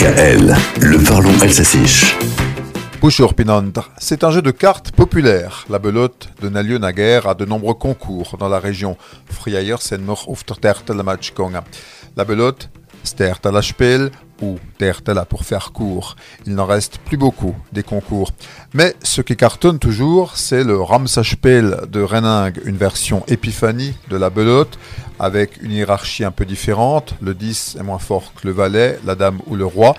DKL, le parlons alsacien. C'est un jeu de cartes populaire. La belote de Nalieu Naguère a de nombreux concours dans la région. Friayer der La belote, la Spiel ou Tertela pour faire court. Il n'en reste plus beaucoup des concours. Mais ce qui cartonne toujours, c'est le Ramsaspel de Rening, une version épiphanie de la belote, avec une hiérarchie un peu différente. Le 10 est moins fort que le valet, la dame ou le roi.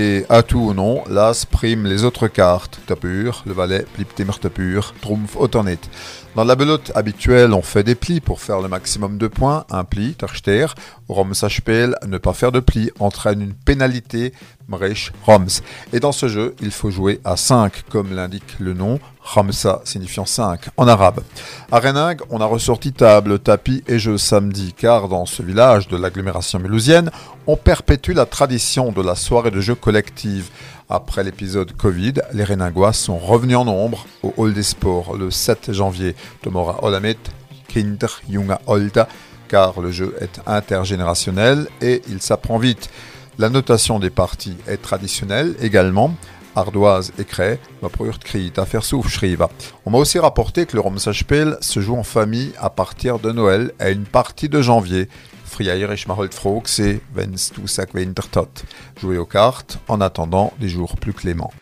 Et à tout ou non, l'as prime les autres cartes. Tapur, le valet, pliptimer tapur, trumpf, autonit. Dans la belote habituelle, on fait des plis pour faire le maximum de points. Un pli, tarchter. Roms ne pas faire de pli entraîne une pénalité, mrech, roms. Et dans ce jeu, il faut jouer à 5, comme l'indique le nom. Ramsa signifiant 5 en arabe. À Rening, on a ressorti table, tapis et jeux samedi, car dans ce village de l'agglomération mulhousienne, on perpétue la tradition de la soirée de jeux collective. Après l'épisode Covid, les Reningois sont revenus en nombre au Hall des Sports le 7 janvier. Tomora Olamet, Kinder Junga Olta, car le jeu est intergénérationnel et il s'apprend vite. La notation des parties est traditionnelle également ardoise et craie, à faire On m'a aussi rapporté que le Romsachpel se joue en famille à partir de Noël à une partie de janvier. Jouer aux cartes en attendant des jours plus cléments.